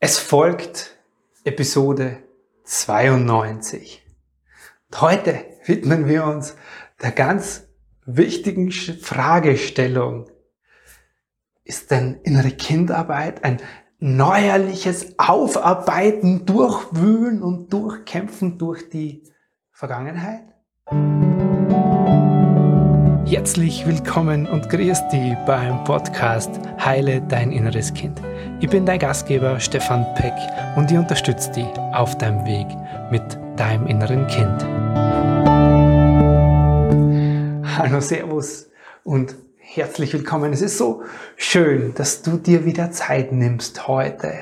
Es folgt Episode 92. Und heute widmen wir uns der ganz wichtigen Fragestellung. Ist denn innere Kindarbeit ein neuerliches Aufarbeiten, Durchwühlen und Durchkämpfen durch die Vergangenheit? Herzlich willkommen und grüß dich beim Podcast Heile dein inneres Kind. Ich bin dein Gastgeber Stefan Peck und ich unterstütze dich auf deinem Weg mit deinem inneren Kind. Hallo, Servus und herzlich willkommen. Es ist so schön, dass du dir wieder Zeit nimmst heute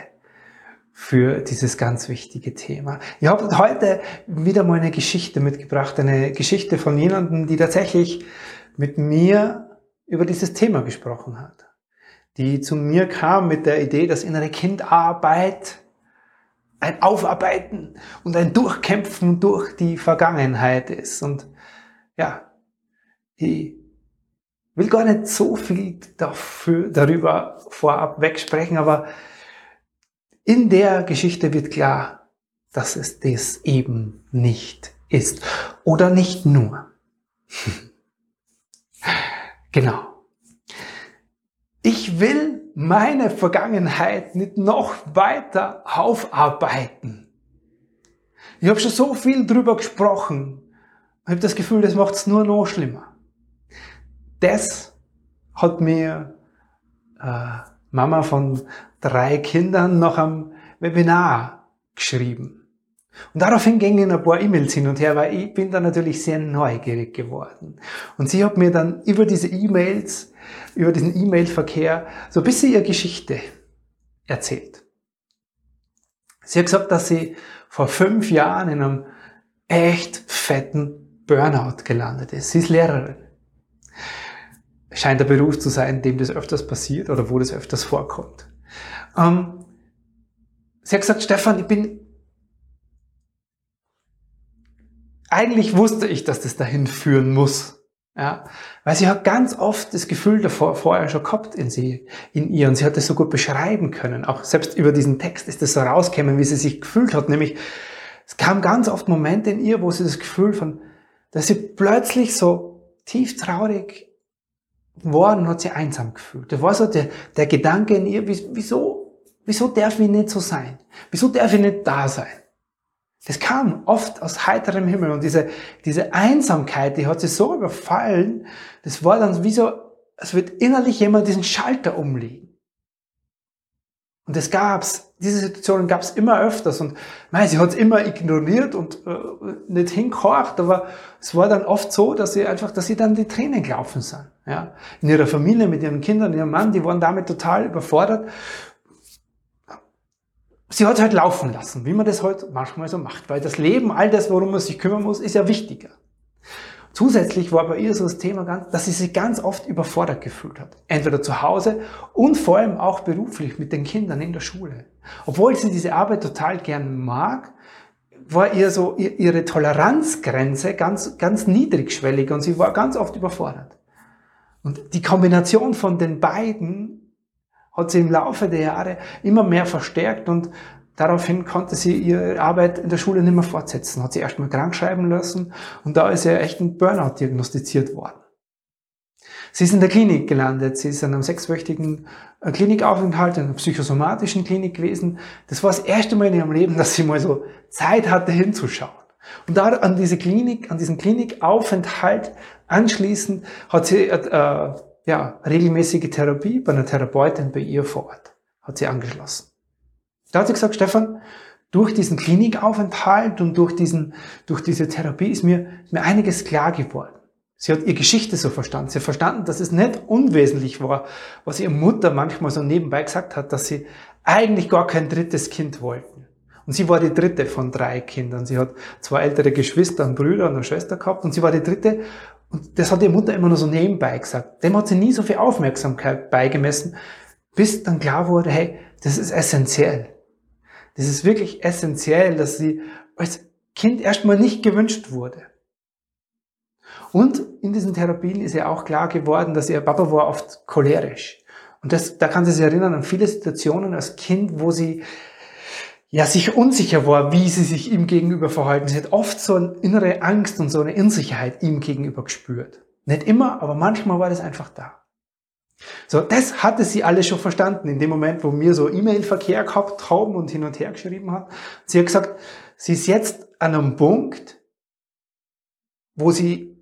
für dieses ganz wichtige Thema. Ich habe heute wieder mal eine Geschichte mitgebracht, eine Geschichte von jemandem, die tatsächlich mit mir über dieses Thema gesprochen hat. Die zu mir kam mit der Idee, dass innere Kindarbeit ein Aufarbeiten und ein Durchkämpfen durch die Vergangenheit ist. Und ja, ich will gar nicht so viel dafür, darüber vorab wegsprechen, aber in der Geschichte wird klar, dass es das eben nicht ist. Oder nicht nur. Genau. Ich will meine Vergangenheit nicht noch weiter aufarbeiten. Ich habe schon so viel drüber gesprochen. Ich habe das Gefühl, das macht es nur noch schlimmer. Das hat mir äh, Mama von drei Kindern noch am Webinar geschrieben. Und daraufhin gingen ein paar E-Mails hin und her, weil ich bin da natürlich sehr neugierig geworden. Und sie hat mir dann über diese E-Mails, über diesen E-Mail-Verkehr so ein bisschen ihre Geschichte erzählt. Sie hat gesagt, dass sie vor fünf Jahren in einem echt fetten Burnout gelandet ist. Sie ist Lehrerin. Scheint der Beruf zu sein, dem das öfters passiert oder wo das öfters vorkommt. Ähm, sie hat gesagt, Stefan, ich bin eigentlich wusste ich, dass das dahin führen muss. Ja, weil sie hat ganz oft das Gefühl davor vorher schon gehabt in sie, in ihr, und sie hat das so gut beschreiben können. Auch selbst über diesen Text ist das so rausgekommen, wie sie sich gefühlt hat. Nämlich, es kam ganz oft Momente in ihr, wo sie das Gefühl von, dass sie plötzlich so tief traurig war und hat sie einsam gefühlt. Da war so der, der Gedanke in ihr, wieso, wieso darf ich nicht so sein? Wieso darf ich nicht da sein? Das kam oft aus heiterem Himmel und diese, diese Einsamkeit, die hat sie so überfallen, das war dann wie so, es wird innerlich jemand diesen Schalter umlegen. Und das gab's, diese Situationen gab's immer öfters und mei, sie hat's immer ignoriert und äh, nicht hingehorcht, aber es war dann oft so, dass sie einfach, dass sie dann die Tränen gelaufen sind. Ja. In ihrer Familie, mit ihren Kindern, ihrem Mann, die waren damit total überfordert sie hat halt laufen lassen, wie man das halt manchmal so macht, weil das Leben, all das, worum man sich kümmern muss, ist ja wichtiger. Zusätzlich war bei ihr so das Thema, dass sie sich ganz oft überfordert gefühlt hat. Entweder zu Hause und vor allem auch beruflich mit den Kindern in der Schule. Obwohl sie diese Arbeit total gern mag, war ihr so ihre Toleranzgrenze ganz, ganz niedrigschwellig und sie war ganz oft überfordert. Und die Kombination von den beiden hat sie im Laufe der Jahre immer mehr verstärkt und daraufhin konnte sie ihre Arbeit in der Schule nicht mehr fortsetzen. Hat sie erstmal krank schreiben lassen und da ist ihr echt ein Burnout diagnostiziert worden. Sie ist in der Klinik gelandet. Sie ist in einem sechswöchigen äh, Klinikaufenthalt, in einer psychosomatischen Klinik gewesen. Das war das erste Mal in ihrem Leben, dass sie mal so Zeit hatte hinzuschauen. Und da an diese Klinik, an diesen Klinikaufenthalt anschließend hat sie äh, ja, regelmäßige Therapie bei einer Therapeutin bei ihr vor Ort. Hat sie angeschlossen. Da hat sie gesagt, Stefan, durch diesen Klinikaufenthalt und durch diesen, durch diese Therapie ist mir, mir einiges klar geworden. Sie hat ihre Geschichte so verstanden. Sie hat verstanden, dass es nicht unwesentlich war, was ihre Mutter manchmal so nebenbei gesagt hat, dass sie eigentlich gar kein drittes Kind wollten. Und sie war die dritte von drei Kindern. Sie hat zwei ältere Geschwister, einen Bruder und eine Schwester gehabt und sie war die dritte und das hat die Mutter immer nur so nebenbei gesagt. Dem hat sie nie so viel Aufmerksamkeit beigemessen, bis dann klar wurde, hey, das ist essentiell. Das ist wirklich essentiell, dass sie als Kind erstmal nicht gewünscht wurde. Und in diesen Therapien ist ihr auch klar geworden, dass ihr Papa war oft cholerisch. Und das, da kann sie sich erinnern an viele Situationen als Kind, wo sie ja, sich unsicher war, wie sie sich ihm gegenüber verhalten. Sie hat oft so eine innere Angst und so eine Unsicherheit ihm gegenüber gespürt. Nicht immer, aber manchmal war das einfach da. So, das hatte sie alles schon verstanden in dem Moment, wo wir so E-Mail-Verkehr gehabt haben und hin und her geschrieben haben. Sie hat gesagt, sie ist jetzt an einem Punkt, wo sie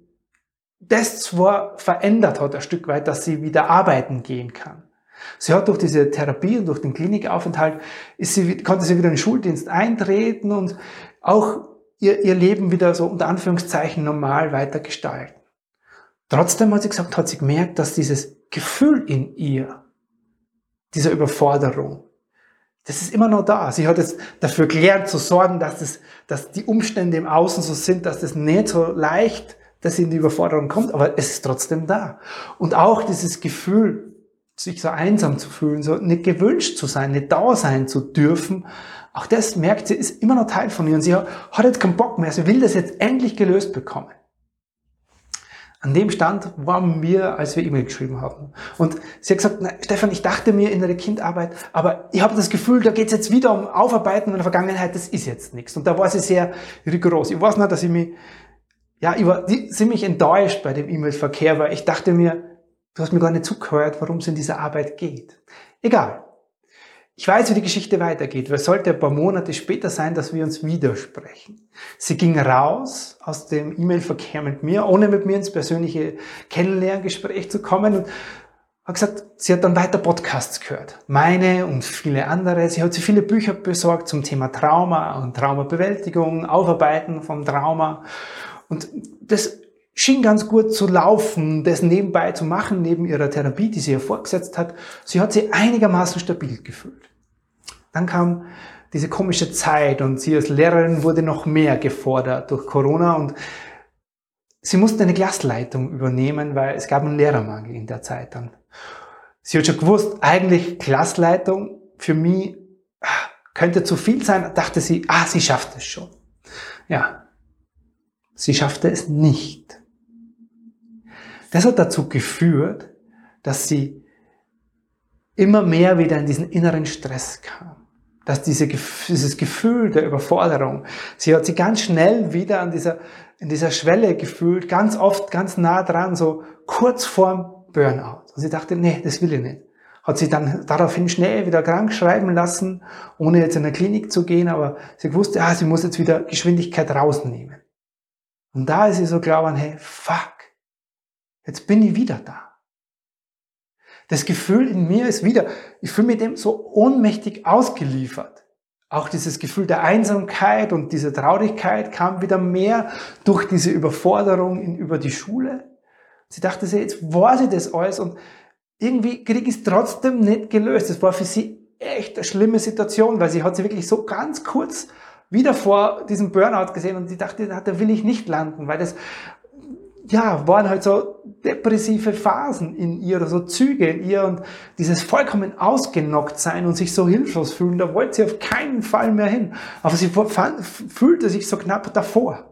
das zwar verändert hat, ein Stück weit, dass sie wieder arbeiten gehen kann. Sie hat durch diese Therapie und durch den Klinikaufenthalt, ist sie, konnte sie wieder in den Schuldienst eintreten und auch ihr, ihr Leben wieder so unter Anführungszeichen normal weiter gestalten. Trotzdem hat sie gesagt, hat sie gemerkt, dass dieses Gefühl in ihr, dieser Überforderung, das ist immer noch da. Sie hat jetzt dafür gelernt zu sorgen, dass, das, dass die Umstände im Außen so sind, dass das nicht so leicht, dass sie in die Überforderung kommt, aber es ist trotzdem da. Und auch dieses Gefühl, sich so einsam zu fühlen, so nicht gewünscht zu sein, nicht da sein zu dürfen, auch das merkt sie, ist immer noch Teil von ihr und sie hat jetzt keinen Bock mehr, sie will das jetzt endlich gelöst bekommen. An dem Stand waren wir, als wir E-Mail geschrieben haben. Und sie hat gesagt, Stefan, ich dachte mir in der Kindarbeit, aber ich habe das Gefühl, da geht es jetzt wieder um Aufarbeiten in der Vergangenheit, das ist jetzt nichts. Und da war sie sehr rigoros. Ich weiß noch, dass ich mich, ja, ich war ziemlich enttäuscht bei dem E-Mail-Verkehr, weil ich dachte mir, du hast mir gar nicht zugehört, worum es in dieser Arbeit geht. Egal. Ich weiß, wie die Geschichte weitergeht, es sollte ein paar Monate später sein, dass wir uns widersprechen. Sie ging raus aus dem E-Mail-Verkehr mit mir, ohne mit mir ins persönliche Kennenlerngespräch zu kommen und hat gesagt, sie hat dann weiter Podcasts gehört. Meine und viele andere. Sie hat sich viele Bücher besorgt zum Thema Trauma und Traumabewältigung, Aufarbeiten vom Trauma. Und das schien ganz gut zu laufen, das nebenbei zu machen, neben ihrer Therapie, die sie ihr vorgesetzt hat. Sie hat sie einigermaßen stabil gefühlt. Dann kam diese komische Zeit und sie als Lehrerin wurde noch mehr gefordert durch Corona und sie musste eine Glasleitung übernehmen, weil es gab einen Lehrermangel in der Zeit dann. Sie hat schon gewusst, eigentlich Glasleitung für mich ah, könnte zu viel sein, dachte sie, ah, sie schafft es schon. Ja, sie schaffte es nicht. Das hat dazu geführt, dass sie immer mehr wieder in diesen inneren Stress kam. Dass diese, dieses Gefühl der Überforderung, sie hat sich ganz schnell wieder an dieser, in dieser Schwelle gefühlt, ganz oft ganz nah dran, so kurz vorm Burnout. Und sie dachte, nee, das will ich nicht. Hat sie dann daraufhin schnell wieder krank schreiben lassen, ohne jetzt in der Klinik zu gehen, aber sie wusste, ah, sie muss jetzt wieder Geschwindigkeit rausnehmen. Und da ist sie so glauben, hey, fuck, Jetzt bin ich wieder da. Das Gefühl in mir ist wieder, ich fühle mich dem so ohnmächtig ausgeliefert. Auch dieses Gefühl der Einsamkeit und diese Traurigkeit kam wieder mehr durch diese Überforderung in, über die Schule. Sie dachte sich, jetzt war sie das alles und irgendwie kriege ich es trotzdem nicht gelöst. Das war für sie echt eine schlimme Situation, weil sie hat sie wirklich so ganz kurz wieder vor diesem Burnout gesehen und sie dachte, da will ich nicht landen, weil das ja, waren halt so depressive Phasen in ihr so Züge in ihr und dieses vollkommen ausgenockt sein und sich so hilflos fühlen, da wollte sie auf keinen Fall mehr hin. Aber sie fühlte sich so knapp davor.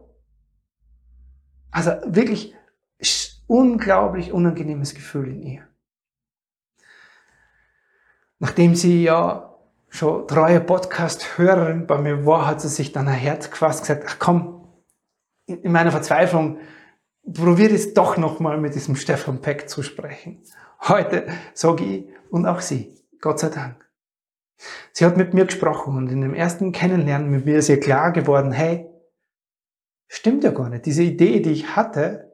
Also wirklich unglaublich unangenehmes Gefühl in ihr. Nachdem sie ja schon treue Podcast-Hörerin bei mir war, hat sie sich dann ein Herz gefasst gesagt, ach komm, in meiner Verzweiflung, probiere es doch nochmal mit diesem Stefan Peck zu sprechen. Heute sage ich und auch sie, Gott sei Dank. Sie hat mit mir gesprochen und in dem ersten Kennenlernen mit mir ist ihr klar geworden, hey, stimmt ja gar nicht. Diese Idee, die ich hatte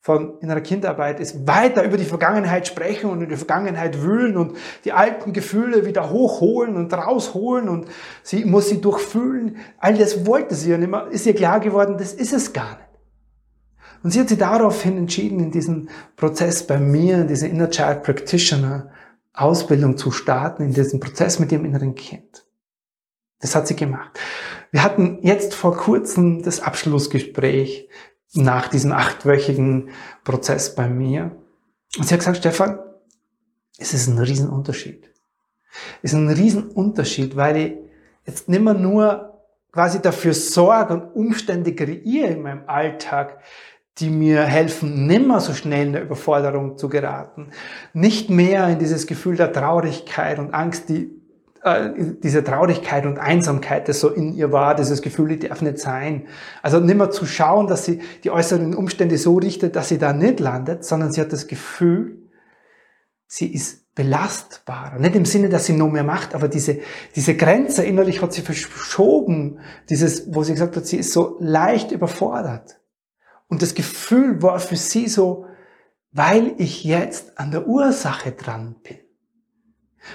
von innerer Kindarbeit, ist weiter über die Vergangenheit sprechen und in die Vergangenheit wühlen und die alten Gefühle wieder hochholen und rausholen und sie muss sie durchfühlen. All das wollte sie und immer ist ihr klar geworden, das ist es gar nicht. Und sie hat sich daraufhin entschieden, in diesen Prozess bei mir, in diese Inner Child Practitioner Ausbildung zu starten, in diesen Prozess mit ihrem inneren Kind. Das hat sie gemacht. Wir hatten jetzt vor kurzem das Abschlussgespräch nach diesem achtwöchigen Prozess bei mir. Und sie hat gesagt, Stefan, es ist ein Riesenunterschied. Es ist ein Riesenunterschied, weil ich jetzt nicht mehr nur quasi dafür sorge und Umstände kreiere in meinem Alltag, die mir helfen, nimmer so schnell in der Überforderung zu geraten, nicht mehr in dieses Gefühl der Traurigkeit und Angst, die äh, diese Traurigkeit und Einsamkeit, das so in ihr war, dieses Gefühl, ich darf nicht sein. Also nicht mehr zu schauen, dass sie die äußeren Umstände so richtet, dass sie da nicht landet, sondern sie hat das Gefühl, sie ist belastbarer. Nicht im Sinne, dass sie noch mehr macht, aber diese, diese Grenze innerlich hat sie verschoben. Dieses, wo sie gesagt hat, sie ist so leicht überfordert. Und das Gefühl war für sie so, weil ich jetzt an der Ursache dran bin.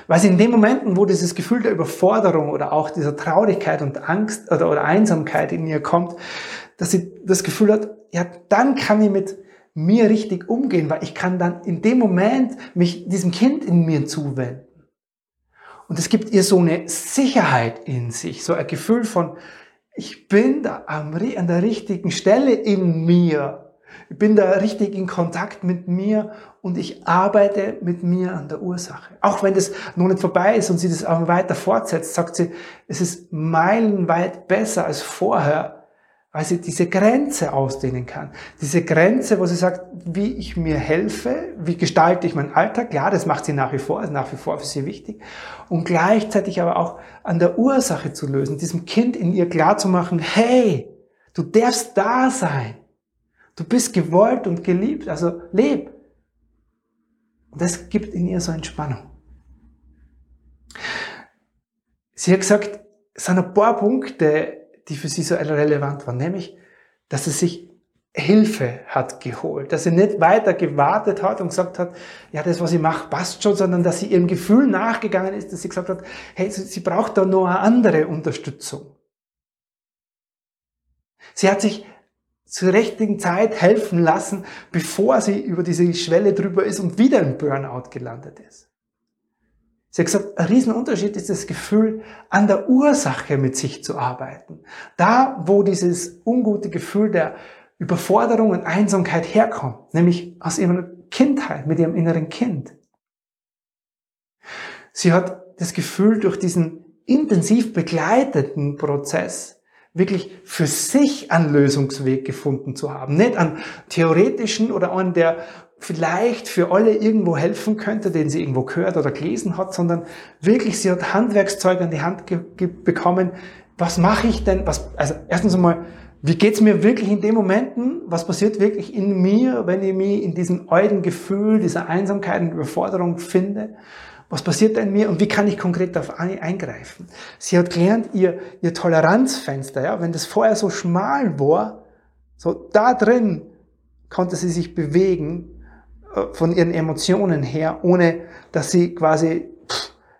Weil sie in den Momenten, wo dieses Gefühl der Überforderung oder auch dieser Traurigkeit und Angst oder, oder Einsamkeit in ihr kommt, dass sie das Gefühl hat, ja, dann kann ich mit mir richtig umgehen, weil ich kann dann in dem Moment mich diesem Kind in mir zuwenden. Und es gibt ihr so eine Sicherheit in sich, so ein Gefühl von, ich bin da an der richtigen Stelle in mir. Ich bin da richtig in Kontakt mit mir und ich arbeite mit mir an der Ursache. Auch wenn das noch nicht vorbei ist und sie das auch weiter fortsetzt, sagt sie, es ist meilenweit besser als vorher, weil sie diese Grenze ausdehnen kann. Diese Grenze, wo sie sagt, wie ich mir helfe, wie gestalte ich meinen Alltag. Klar, das macht sie nach wie vor, ist nach wie vor für sie wichtig. Und gleichzeitig aber auch an der Ursache zu lösen, diesem Kind in ihr klar zu machen, hey, du darfst da sein. Du bist gewollt und geliebt, also leb. Und das gibt in ihr so Entspannung. Sie hat gesagt, es sind ein paar Punkte, die für sie so relevant war, nämlich, dass sie sich Hilfe hat geholt, dass sie nicht weiter gewartet hat und gesagt hat, ja, das, was ich mache, passt schon, sondern dass sie ihrem Gefühl nachgegangen ist, dass sie gesagt hat, hey, sie braucht da noch eine andere Unterstützung. Sie hat sich zur richtigen Zeit helfen lassen, bevor sie über diese Schwelle drüber ist und wieder im Burnout gelandet ist. Sie hat gesagt, ein Riesenunterschied ist das Gefühl, an der Ursache mit sich zu arbeiten. Da, wo dieses ungute Gefühl der Überforderung und Einsamkeit herkommt, nämlich aus ihrer Kindheit, mit ihrem inneren Kind. Sie hat das Gefühl, durch diesen intensiv begleiteten Prozess wirklich für sich einen Lösungsweg gefunden zu haben. Nicht an theoretischen oder an der vielleicht für alle irgendwo helfen könnte, den sie irgendwo gehört oder gelesen hat, sondern wirklich, sie hat Handwerkszeug an die Hand bekommen. Was mache ich denn? Was, also erstens einmal, wie geht's mir wirklich in den Momenten? Was passiert wirklich in mir, wenn ich mich in diesem alten Gefühl, dieser Einsamkeit und Überforderung finde? Was passiert da in mir und wie kann ich konkret darauf eingreifen? Sie hat gelernt, ihr, ihr Toleranzfenster, ja, wenn das vorher so schmal war, so da drin konnte sie sich bewegen von ihren Emotionen her, ohne dass sie quasi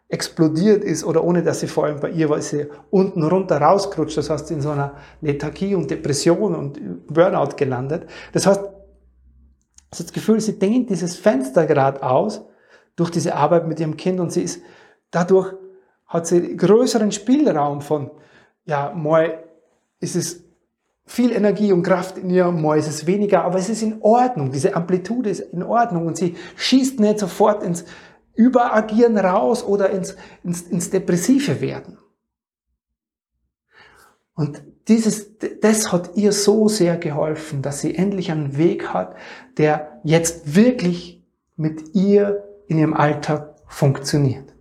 explodiert ist oder ohne dass sie vor allem bei ihr weil sie unten runter rausgerutscht, das heißt in so einer Lethargie und Depression und Burnout gelandet. Das heißt, das Gefühl, sie dehnt dieses Fenster gerade aus durch diese Arbeit mit ihrem Kind und sie ist dadurch hat sie größeren Spielraum von, ja, mal ist es viel Energie und Kraft in ihr, mal ist weniger, aber es ist in Ordnung. Diese Amplitude ist in Ordnung und sie schießt nicht sofort ins Überagieren raus oder ins, ins, ins Depressive werden. Und dieses, das hat ihr so sehr geholfen, dass sie endlich einen Weg hat, der jetzt wirklich mit ihr in ihrem Alltag funktioniert.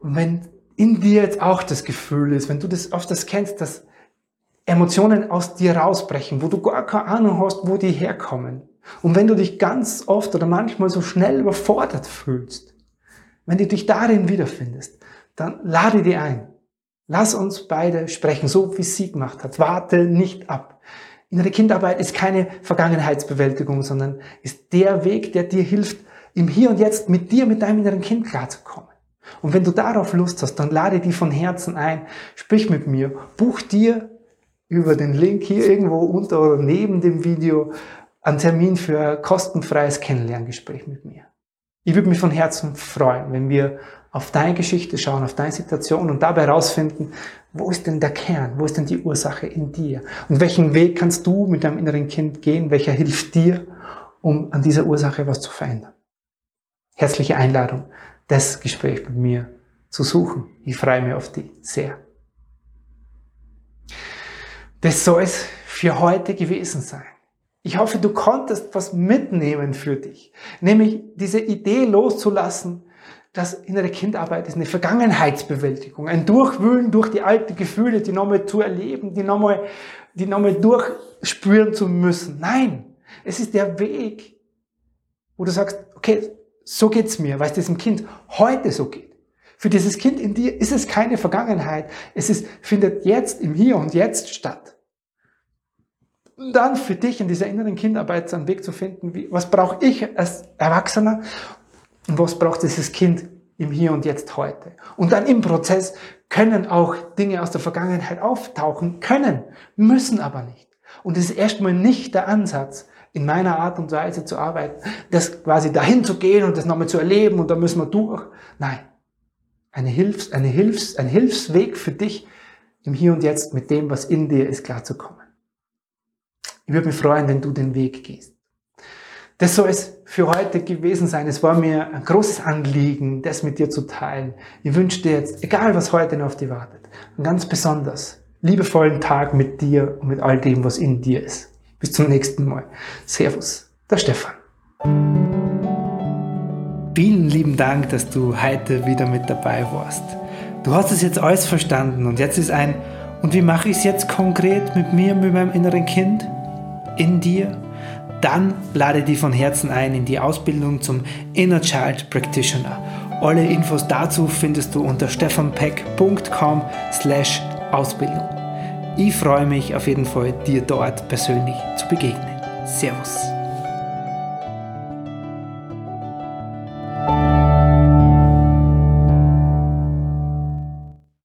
Und wenn in dir jetzt auch das Gefühl ist, wenn du das oft das kennst, dass Emotionen aus dir rausbrechen, wo du gar keine Ahnung hast, wo die herkommen. Und wenn du dich ganz oft oder manchmal so schnell überfordert fühlst, wenn du dich darin wiederfindest, dann lade die ein. Lass uns beide sprechen, so wie sie gemacht hat. Warte nicht ab. Innere Kindarbeit ist keine Vergangenheitsbewältigung, sondern ist der Weg, der dir hilft, im Hier und Jetzt mit dir, mit deinem inneren Kind klarzukommen. Und wenn du darauf Lust hast, dann lade die von Herzen ein, sprich mit mir, buch dir über den Link hier irgendwo unter oder neben dem Video einen Termin für ein kostenfreies Kennenlerngespräch mit mir. Ich würde mich von Herzen freuen, wenn wir auf deine Geschichte schauen, auf deine Situation und dabei herausfinden, wo ist denn der Kern, wo ist denn die Ursache in dir? Und welchen Weg kannst du mit deinem inneren Kind gehen, welcher hilft dir, um an dieser Ursache was zu verändern. Herzliche Einladung das Gespräch mit mir zu suchen. Ich freue mich auf die sehr. Das soll es für heute gewesen sein. Ich hoffe, du konntest was mitnehmen für dich, nämlich diese Idee loszulassen, dass innere Kindarbeit ist eine Vergangenheitsbewältigung, ein Durchwühlen durch die alten Gefühle, die nochmal zu erleben, die nochmal, die nochmal durchspüren zu müssen. Nein, es ist der Weg, wo du sagst, okay, so geht's mir, weil es diesem Kind heute so geht. Für dieses Kind in dir ist es keine Vergangenheit. Es ist, findet jetzt im Hier und Jetzt statt. Und dann für dich in dieser inneren Kindarbeit einen Weg zu finden, wie, was brauche ich als Erwachsener und was braucht dieses Kind im Hier und Jetzt heute. Und dann im Prozess können auch Dinge aus der Vergangenheit auftauchen, können, müssen aber nicht. Und es ist erstmal nicht der Ansatz, in meiner Art und Weise zu arbeiten, das quasi dahin zu gehen und das nochmal zu erleben und da müssen wir durch. Nein. Eine Hilfs, eine Hilfs, ein Hilfsweg für dich, im Hier und Jetzt mit dem, was in dir ist, klarzukommen. Ich würde mich freuen, wenn du den Weg gehst. Das soll es für heute gewesen sein. Es war mir ein großes Anliegen, das mit dir zu teilen. Ich wünsche dir jetzt, egal was heute noch auf dich wartet, einen ganz besonders liebevollen Tag mit dir und mit all dem, was in dir ist. Bis zum nächsten Mal. Servus, der Stefan. Vielen lieben Dank, dass du heute wieder mit dabei warst. Du hast es jetzt alles verstanden und jetzt ist ein, und wie mache ich es jetzt konkret mit mir, mit meinem inneren Kind? In dir? Dann lade dich von Herzen ein in die Ausbildung zum Inner Child Practitioner. Alle Infos dazu findest du unter stefanpeck.com slash Ausbildung. Ich freue mich auf jeden Fall, dir dort persönlich zu begegnen. Servus.